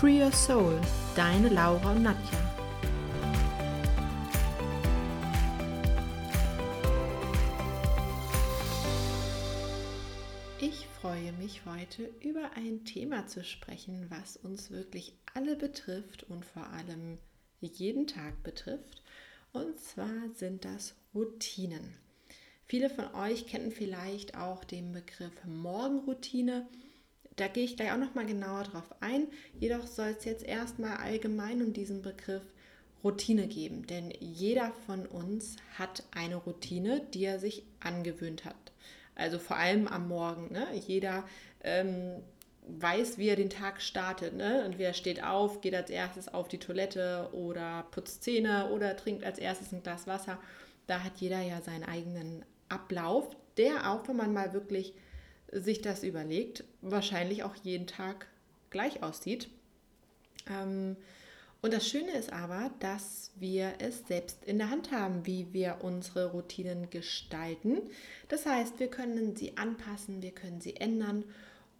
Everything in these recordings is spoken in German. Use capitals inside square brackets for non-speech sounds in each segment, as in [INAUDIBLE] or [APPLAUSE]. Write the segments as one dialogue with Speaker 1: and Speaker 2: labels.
Speaker 1: Free Your Soul, deine Laura und Nadja. Ich freue mich heute über ein Thema zu sprechen, was uns wirklich alle betrifft und vor allem jeden Tag betrifft. Und zwar sind das Routinen. Viele von euch kennen vielleicht auch den Begriff Morgenroutine da gehe ich gleich auch noch mal genauer drauf ein. Jedoch soll es jetzt erstmal allgemein um diesen Begriff Routine geben, denn jeder von uns hat eine Routine, die er sich angewöhnt hat. Also vor allem am Morgen. Ne? Jeder ähm, weiß, wie er den Tag startet. Ne? Entweder steht auf, geht als erstes auf die Toilette oder putzt Zähne oder trinkt als erstes ein Glas Wasser. Da hat jeder ja seinen eigenen Ablauf, der auch, wenn man mal wirklich sich das überlegt, wahrscheinlich auch jeden Tag gleich aussieht. Ähm, und das Schöne ist aber, dass wir es selbst in der Hand haben, wie wir unsere Routinen gestalten. Das heißt, wir können sie anpassen, wir können sie ändern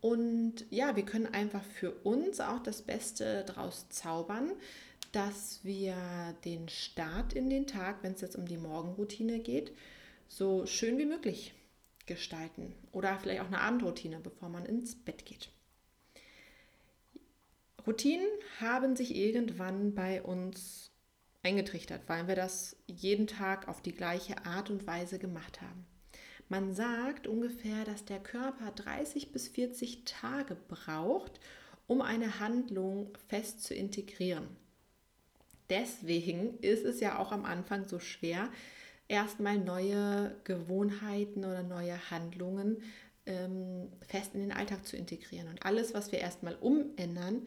Speaker 1: und ja, wir können einfach für uns auch das Beste daraus zaubern, dass wir den Start in den Tag, wenn es jetzt um die Morgenroutine geht, so schön wie möglich gestalten oder vielleicht auch eine Abendroutine, bevor man ins Bett geht. Routinen haben sich irgendwann bei uns eingetrichtert, weil wir das jeden Tag auf die gleiche Art und Weise gemacht haben. Man sagt ungefähr, dass der Körper 30 bis 40 Tage braucht, um eine Handlung fest zu integrieren. Deswegen ist es ja auch am Anfang so schwer, erstmal neue Gewohnheiten oder neue Handlungen ähm, fest in den Alltag zu integrieren. Und alles, was wir erstmal umändern,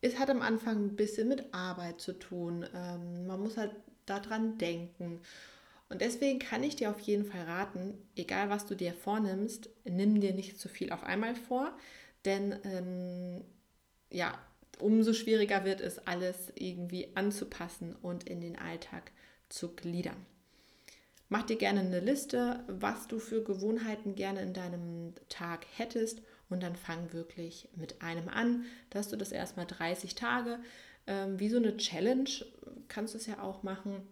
Speaker 1: ist, hat am Anfang ein bisschen mit Arbeit zu tun. Ähm, man muss halt daran denken. Und deswegen kann ich dir auf jeden Fall raten, egal was du dir vornimmst, nimm dir nicht zu viel auf einmal vor, denn ähm, ja, umso schwieriger wird es, alles irgendwie anzupassen und in den Alltag zu gliedern. Mach dir gerne eine Liste, was du für Gewohnheiten gerne in deinem Tag hättest und dann fang wirklich mit einem an, dass du das erstmal 30 Tage, ähm, wie so eine Challenge, kannst du es ja auch machen,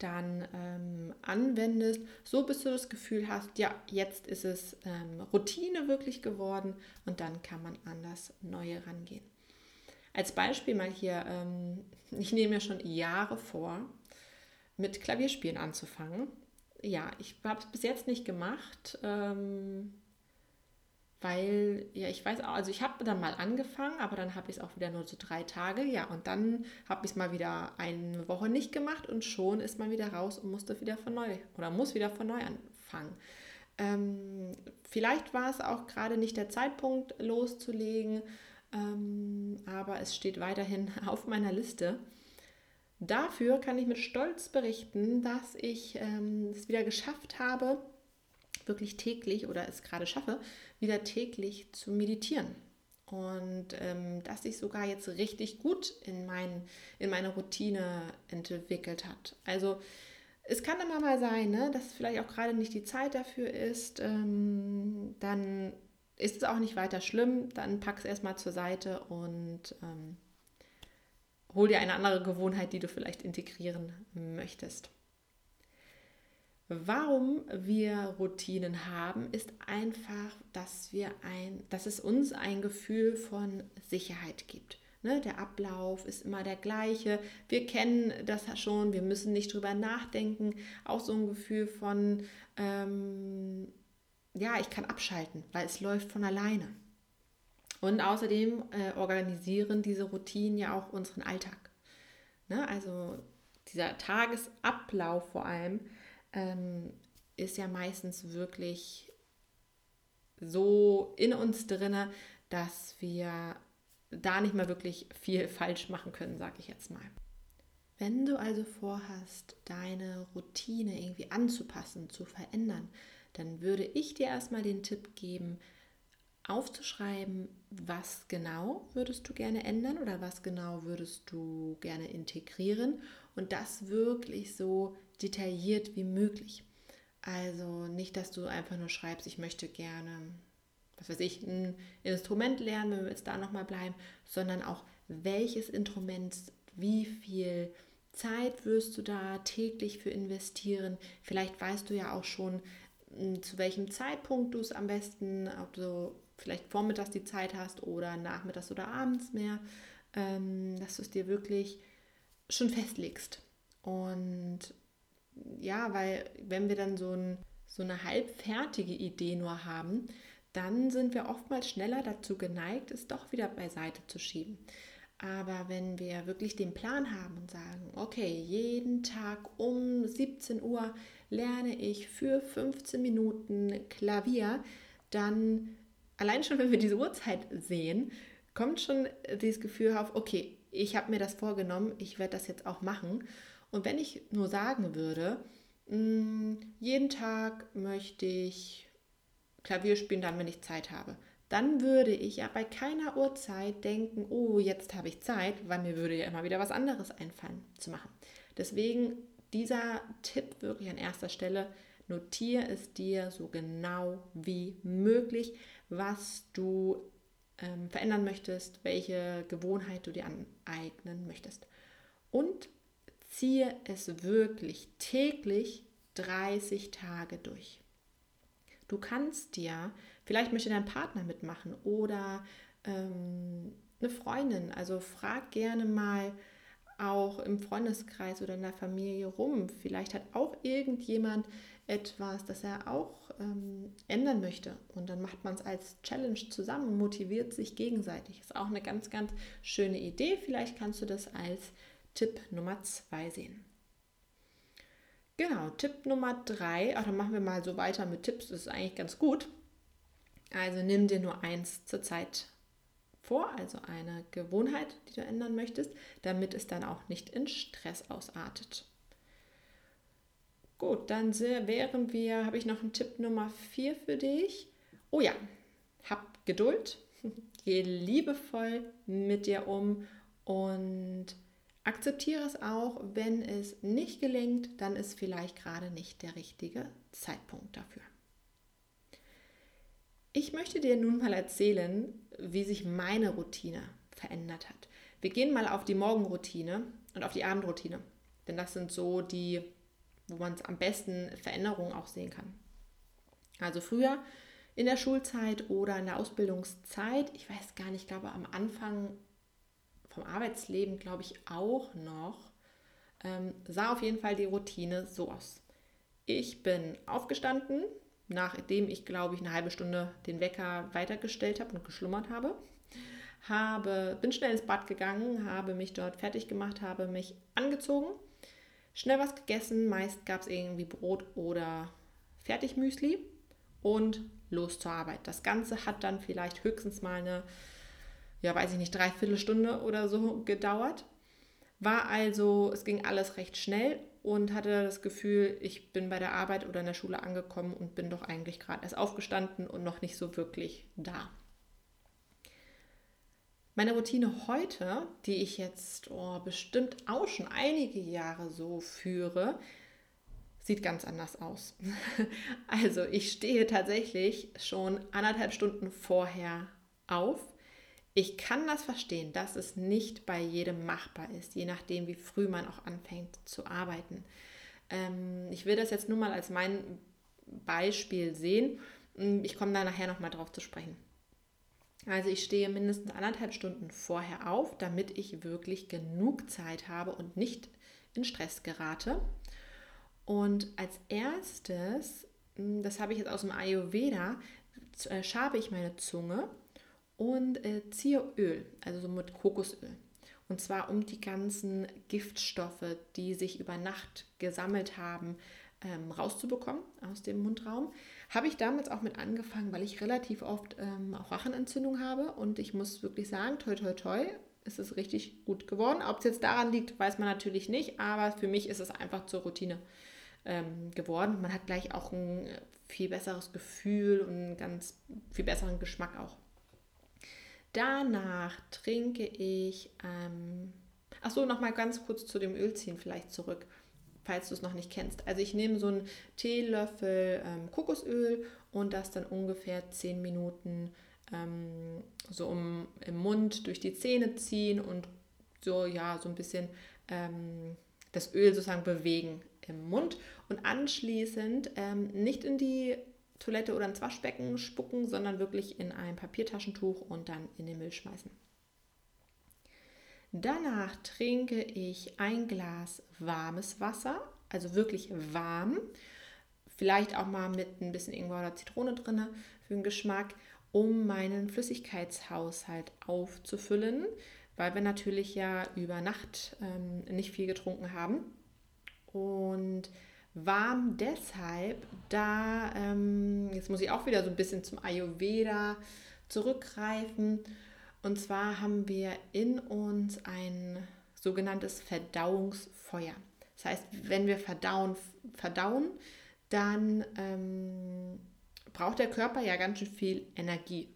Speaker 1: dann ähm, anwendest, so bis du das Gefühl hast, ja, jetzt ist es ähm, Routine wirklich geworden und dann kann man an das Neue rangehen. Als Beispiel mal hier, ähm, [LAUGHS] ich nehme mir schon Jahre vor, mit Klavierspielen anzufangen. Ja, ich habe es bis jetzt nicht gemacht, ähm, weil, ja, ich weiß auch, also ich habe dann mal angefangen, aber dann habe ich es auch wieder nur so drei Tage, ja, und dann habe ich es mal wieder eine Woche nicht gemacht und schon ist man wieder raus und musste wieder von neu oder muss wieder von neu anfangen. Ähm, vielleicht war es auch gerade nicht der Zeitpunkt loszulegen, ähm, aber es steht weiterhin [LAUGHS] auf meiner Liste. Dafür kann ich mit Stolz berichten, dass ich ähm, es wieder geschafft habe, wirklich täglich oder es gerade schaffe, wieder täglich zu meditieren. Und ähm, dass sich sogar jetzt richtig gut in, mein, in meine Routine entwickelt hat. Also es kann immer mal sein, ne, dass vielleicht auch gerade nicht die Zeit dafür ist. Ähm, dann ist es auch nicht weiter schlimm. Dann pack es erstmal zur Seite und ähm, hol dir eine andere Gewohnheit, die du vielleicht integrieren möchtest. Warum wir Routinen haben, ist einfach, dass, wir ein, dass es uns ein Gefühl von Sicherheit gibt. Ne, der Ablauf ist immer der gleiche. Wir kennen das schon, wir müssen nicht drüber nachdenken. Auch so ein Gefühl von, ähm, ja, ich kann abschalten, weil es läuft von alleine. Und außerdem äh, organisieren diese Routinen ja auch unseren Alltag. Ne? Also dieser Tagesablauf vor allem ähm, ist ja meistens wirklich so in uns drinne, dass wir da nicht mehr wirklich viel [LAUGHS] falsch machen können, sage ich jetzt mal. Wenn du also vorhast, deine Routine irgendwie anzupassen, zu verändern, dann würde ich dir erstmal den Tipp geben, aufzuschreiben, was genau würdest du gerne ändern oder was genau würdest du gerne integrieren und das wirklich so detailliert wie möglich. Also nicht, dass du einfach nur schreibst, ich möchte gerne, was weiß ich, ein Instrument lernen, wenn wir jetzt da nochmal bleiben, sondern auch welches Instrument, wie viel Zeit wirst du da täglich für investieren. Vielleicht weißt du ja auch schon, hm, zu welchem Zeitpunkt du es am besten, ob du vielleicht vormittags die Zeit hast oder nachmittags oder abends mehr, ähm, dass du es dir wirklich schon festlegst. Und ja, weil wenn wir dann so, ein, so eine halbfertige Idee nur haben, dann sind wir oftmals schneller dazu geneigt, es doch wieder beiseite zu schieben. Aber wenn wir wirklich den Plan haben und sagen, okay, jeden Tag um 17 Uhr lerne ich für 15 Minuten Klavier, dann allein schon, wenn wir diese Uhrzeit sehen, kommt schon dieses Gefühl auf, okay, ich habe mir das vorgenommen, ich werde das jetzt auch machen. Und wenn ich nur sagen würde, mh, mm, jeden Tag möchte ich Klavier spielen, dann, wenn ich Zeit habe, dann würde ich ja bei keiner Uhrzeit denken, oh, jetzt habe ich Zeit, weil mir würde ja immer wieder was anderes einfallen zu machen. Deswegen dieser Tipp wirklich an erster Stelle, notiere es dir so genau wie möglich, was du ähm, verändern möchtest, welche Gewohnheit du dir aneignen möchtest. Und ziehe es wirklich täglich 30 Tage durch. Du kannst dir, vielleicht möchte dein Partner mitmachen oder ähm, eine Freundin, also frag gerne mal auch im Freundeskreis oder in der Familie rum. Vielleicht hat auch irgendjemand etwas, das er auch ähm, ändern möchte. Und dann macht man es als Challenge zusammen und motiviert sich gegenseitig. Ist auch eine ganz, ganz schöne Idee. Vielleicht kannst du das als Tipp Nummer zwei sehen. Genau, Tipp Nummer drei. Ach, dann machen wir mal so weiter mit Tipps. Das ist eigentlich ganz gut. Also nimm dir nur eins zur Zeit vor, also eine Gewohnheit, die du ändern möchtest, damit es dann auch nicht in Stress ausartet. Gut, dann wären wir, habe ich noch einen Tipp Nummer 4 für dich. Oh ja, hab Geduld, [LAUGHS] geh liebevoll mit dir um und akzeptiere es auch, wenn es nicht gelingt, dann ist vielleicht gerade nicht der richtige Zeitpunkt dafür. Ich möchte dir nun mal erzählen, wie sich meine Routine verändert hat. Wir gehen mal auf die Morgenroutine und auf die Abendroutine, denn das sind so die wo man es am besten Veränderungen auch sehen kann. Also früher in der Schulzeit oder in der Ausbildungszeit, ich weiß gar nicht, ich glaube am Anfang vom Arbeitsleben, glaube ich auch noch, ähm, sah auf jeden Fall die Routine so aus. Ich bin aufgestanden, nachdem ich, glaube ich, eine halbe Stunde den Wecker weitergestellt habe und geschlummert habe. habe. Bin schnell ins Bad gegangen, habe mich dort fertig gemacht, habe mich angezogen, schnell was gegessen. Meist gab es irgendwie Brot oder Fertigmüsli und los zur Arbeit. Das Ganze hat dann vielleicht höchstens mal eine, ja, weiß ich nicht, dreiviertel Stunde oder so gedauert. War also, es ging alles recht schnell und hatte das Gefühl, ich bin bei der Arbeit oder in der Schule angekommen und bin doch eigentlich gerade erst aufgestanden und noch nicht so wirklich da. Meine Routine heute, die ich jetzt oh, bestimmt auch schon einige Jahre so führe, sieht ganz anders aus. [LAUGHS] Also ich stehe tatsächlich schon anderthalb Stunden vorher auf. Ich kann das verstehen, dass es nicht bei jedem machbar ist, je nachdem, wie früh man auch anfängt zu arbeiten. Ähm, ich will das jetzt nur mal als mein Beispiel sehen. Ich komme da nachher nochmal drauf zu sprechen. Also ich stehe mindestens anderthalb Stunden vorher auf, damit ich wirklich genug Zeit habe und nicht in Stress gerate. Und als erstes, hm, das habe ich jetzt aus dem Ayurveda, äh, schabe ich meine Zunge und äh, ziehe Öl, also so mit Kokosöl. Und zwar um die ganzen Giftstoffe, die sich über Nacht gesammelt haben, ähm, rauszubekommen aus dem Mundraum. Habe ich damals auch mit angefangen, weil ich relativ oft ähm, auch Rachenentzündung habe und ich muss wirklich sagen, toi toi toi, ist es richtig gut geworden. Ob es jetzt daran liegt, weiß man natürlich nicht, aber für mich ist es einfach zur Routine ähm, geworden. Man hat gleich auch ein viel besseres Gefühl und einen ganz viel besseren Geschmack auch. Danach trinke ich, ähm, ach so, noch mal ganz kurz zu dem Ölziehen vielleicht zurück, falls du es noch nicht kennst. Also ich nehme so einen Teelöffel ähm, Kokosöl und das dann ungefähr 10 Minuten ähm, so um, im Mund durch die Zähne ziehen und so, ja, so ein bisschen ähm, das Öl sozusagen bewegen im Mund und anschließend ähm, nicht in die Toilette oder ins Waschbecken spucken, sondern wirklich in ein Papiertaschentuch und dann in den Müll schmeißen. Danach trinke ich ein Glas warmes Wasser, also wirklich warm. Vielleicht auch mal mit ein bisschen Ingwer oder Zitrone drin für den Geschmack, um meinen Flüssigkeitshaushalt aufzufüllen, weil wir natürlich ja über Nacht ähm, nicht viel getrunken haben. Und warm deshalb, da, ähm, jetzt muss ich auch wieder so ein bisschen zum Ayurveda zurückgreifen. Und zwar haben wir in uns ein sogenanntes Verdauungsfeuer. Das heißt, wenn wir verdauen, verdauen dann ähm, braucht der Körper ja ganz schön viel Energie.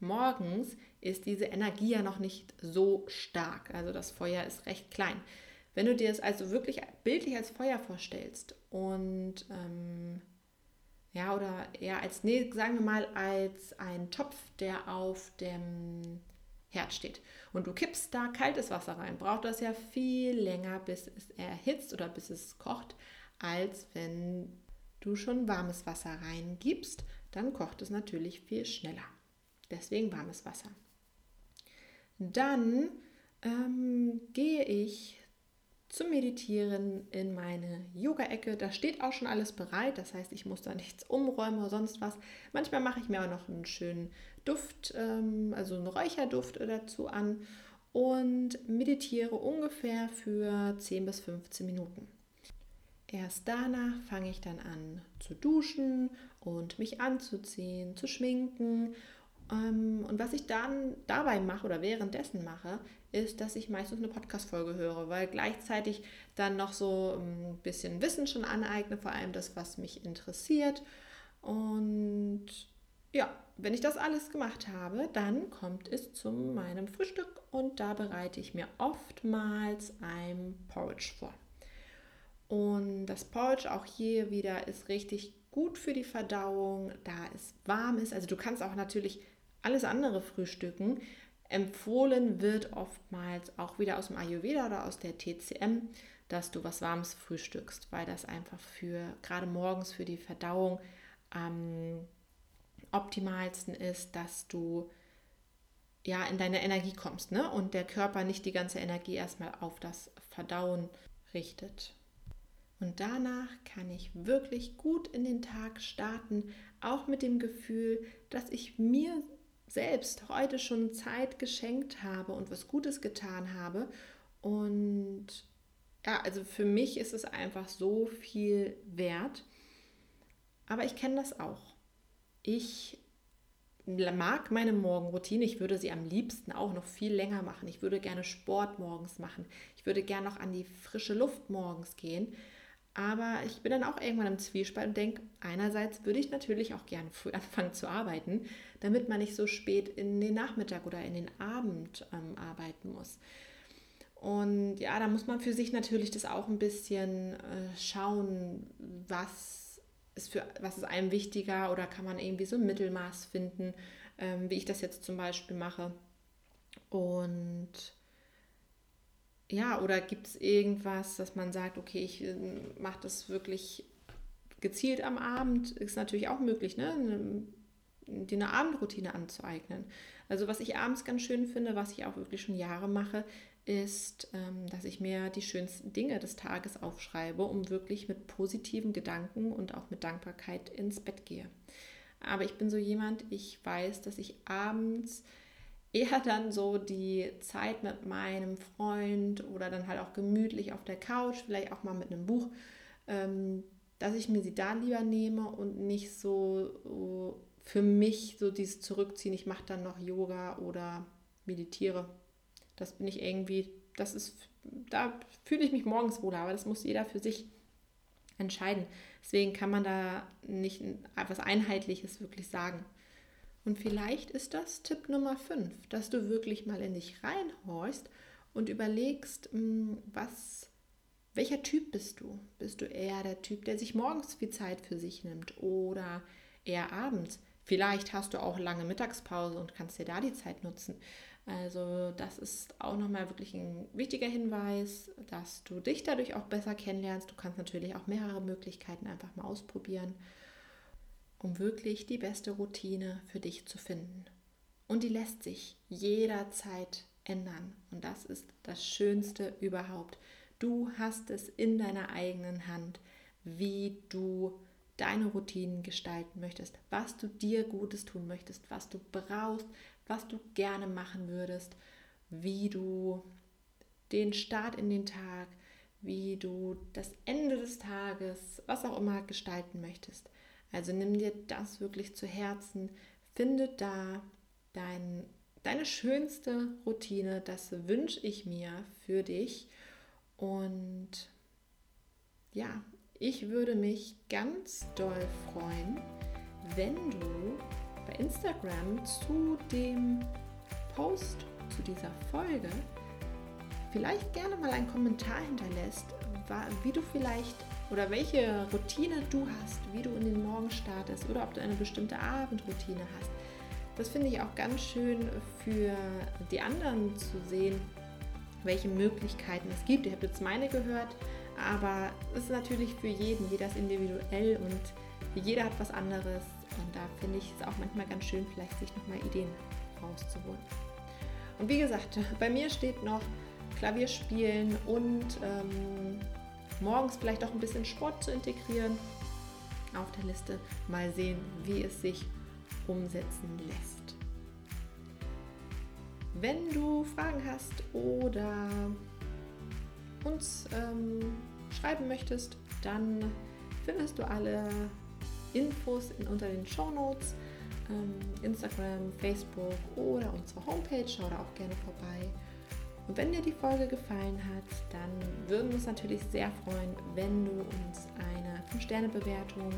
Speaker 1: Morgens ist diese Energie ja noch nicht so stark. Also das Feuer ist recht klein. Wenn du dir es also wirklich bildlich als Feuer vorstellst und ähm, ja, oder eher als, nee, sagen wir mal, als ein Topf, der auf dem Herd steht. Und du kippst da kaltes Wasser rein, braucht das ja viel länger, bis es erhitzt oder bis es kocht, als wenn du schon warmes Wasser reingibst. Dann kocht es natürlich viel schneller. Deswegen warmes Wasser. Dann ähm, gehe ich zum Meditieren in meine Yoga-Ecke. Da steht auch schon alles bereit. Das heißt, ich muss da nichts umräumen oder sonst was. Manchmal mache ich mir auch noch einen schönen Duft, ähm, also einen Räucherduft dazu an und meditiere ungefähr für 10 bis 15 Minuten. Erst danach fange ich dann an zu duschen und mich anzuziehen, zu schminken und was ich dann dabei mache oder währenddessen mache, ist, dass ich meistens eine Podcast-Folge höre, weil gleichzeitig dann noch so ein bisschen Wissen schon aneigne, vor allem das, was mich interessiert. Und ja, wenn ich das alles gemacht habe, dann kommt es zu meinem Frühstück und da bereite ich mir oftmals ein Porridge vor. Und das Porridge auch hier wieder ist richtig gut für die Verdauung, da es warm ist. Also du kannst auch natürlich alles andere frühstücken. Empfohlen wird oftmals auch wieder aus dem Ayurveda oder aus der TCM, dass du was Warmes frühstückst, weil das einfach für gerade morgens für die Verdauung am optimalsten ist, dass du ja in deine Energie kommst ne? und der Körper nicht die ganze Energie erstmal auf das Verdauen richtet. Und danach kann ich wirklich gut in den Tag starten, auch mit dem Gefühl, dass ich mir selbst heute schon Zeit geschenkt habe und was Gutes getan habe. Und ja, also für mich ist es einfach so viel wert. Aber ich kenne das auch. Ich mag meine Morgenroutine. Ich würde sie am liebsten auch noch viel länger machen. Ich würde gerne Sport morgens machen. Ich würde gerne noch an die frische Luft morgens gehen. Aber ich bin dann auch irgendwann im Zwiespalt und denke, einerseits würde ich natürlich auch gerne früh [LAUGHS] anfangen zu arbeiten, damit man nicht so spät in den Nachmittag oder in den Abend ähm, arbeiten muss. Und ja, da muss man für sich natürlich das auch ein bisschen äh, schauen, was ist, für, was ist einem wichtiger oder kann man irgendwie so ein Mittelmaß finden, ähm, wie ich das jetzt zum Beispiel mache. Und ja, oder gibt es irgendwas, dass man sagt, okay, ich äh, mache das wirklich gezielt am Abend, ist natürlich auch möglich, ne? Dir eine Abendroutine anzueignen. Also was ich abends ganz schön finde, was ich auch wirklich schon Jahre mache, ist, ähm, dass ich mir die schönsten Dinge des Tages aufschreibe, um wirklich mit positiven Gedanken und auch mit Dankbarkeit ins Bett gehe. Aber ich bin so jemand, ich weiß, dass ich abends eher [LAUGHS] dann so die Zeit mit meinem Freund oder dann halt auch gemütlich auf der Couch, vielleicht auch mal mit einem Buch, ähm, dass ich mir sie da lieber nehme und nicht so für mich so dieses Zurückziehen, ich mache dann noch Yoga oder meditiere. Das bin ich irgendwie, das ist, da fühle ich mich morgens wohler, aber das muss jeder für sich entscheiden. Deswegen kann man da nicht etwas Einheitliches wirklich sagen. Und vielleicht ist das Tipp Nummer 5, dass du wirklich mal in dich reinhorchst und überlegst, hm, was, welcher Typ bist du? Bist du eher der Typ, der sich morgens viel Zeit für sich nimmt oder eher abends? Vielleicht hast du auch lange Mittagspause und kannst dir da die Zeit nutzen. Also das ist auch nochmal wirklich ein wichtiger Hinweis, dass du dich dadurch auch besser kennenlernst. Du kannst natürlich auch mehrere Möglichkeiten einfach mal ausprobieren, um wirklich die beste Routine für dich zu finden. Und die lässt sich jederzeit ändern. Und das ist das Schönste überhaupt. Du hast es in deiner eigenen Hand, wie du deine Routinen gestalten möchtest, was du dir Gutes tun möchtest, was du brauchst, was du gerne machen würdest, wie du den Start in den Tag, wie du das Ende des Tages, was auch immer gestalten möchtest. Also nimm dir das wirklich zu Herzen, finde da dein, deine schönste Routine, das wünsche ich mir für dich. Und ja, ich würde mich ganz doll freuen, wenn du bei Instagram zu dem Post zu dieser Folge vielleicht gerne mal einen Kommentar hinterlässt, wie du vielleicht oder welche Routine du hast, wie du in den Morgen startest oder ob du eine bestimmte Abendroutine hast. Das finde ich auch ganz schön für die anderen zu sehen, welche Möglichkeiten es gibt. Ich habe jetzt meine gehört, aber es ist natürlich für jeden, jeder ist individuell und jeder hat was anderes. Und da finde ich es auch manchmal ganz schön, vielleicht sich nochmal Ideen rauszuholen. Und wie gesagt, [LAUGHS] bei mir steht noch Klavier spielen und ähm, morgens vielleicht auch ein bisschen Sport zu integrieren auf der Liste. Mal sehen, wie es sich umsetzen lässt. Wenn du Fragen hast oder uns ähm, schreiben möchtest, dann findest du alle Infos in, unter den Show Notes, ähm, Instagram, Facebook oder unsere Homepage. Schau da auch gerne vorbei. Und wenn dir die Folge gefallen hat, dann würden wir uns natürlich sehr freuen, wenn du uns eine 5-Sterne-Bewertung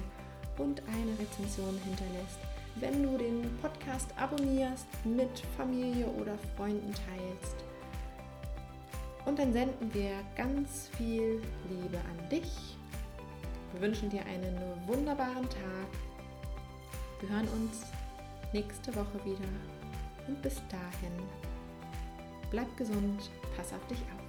Speaker 1: und eine Rezension hinterlässt. Wenn du den Podcast abonnierst, mit Familie oder Freunden teilst. Und dann senden wir ganz viel Liebe an dich wir wünschen dir einen wunderbaren Tag. Wir hören uns nächste Woche wieder. Und bis dahin, bleib gesund, pass auf dich auf.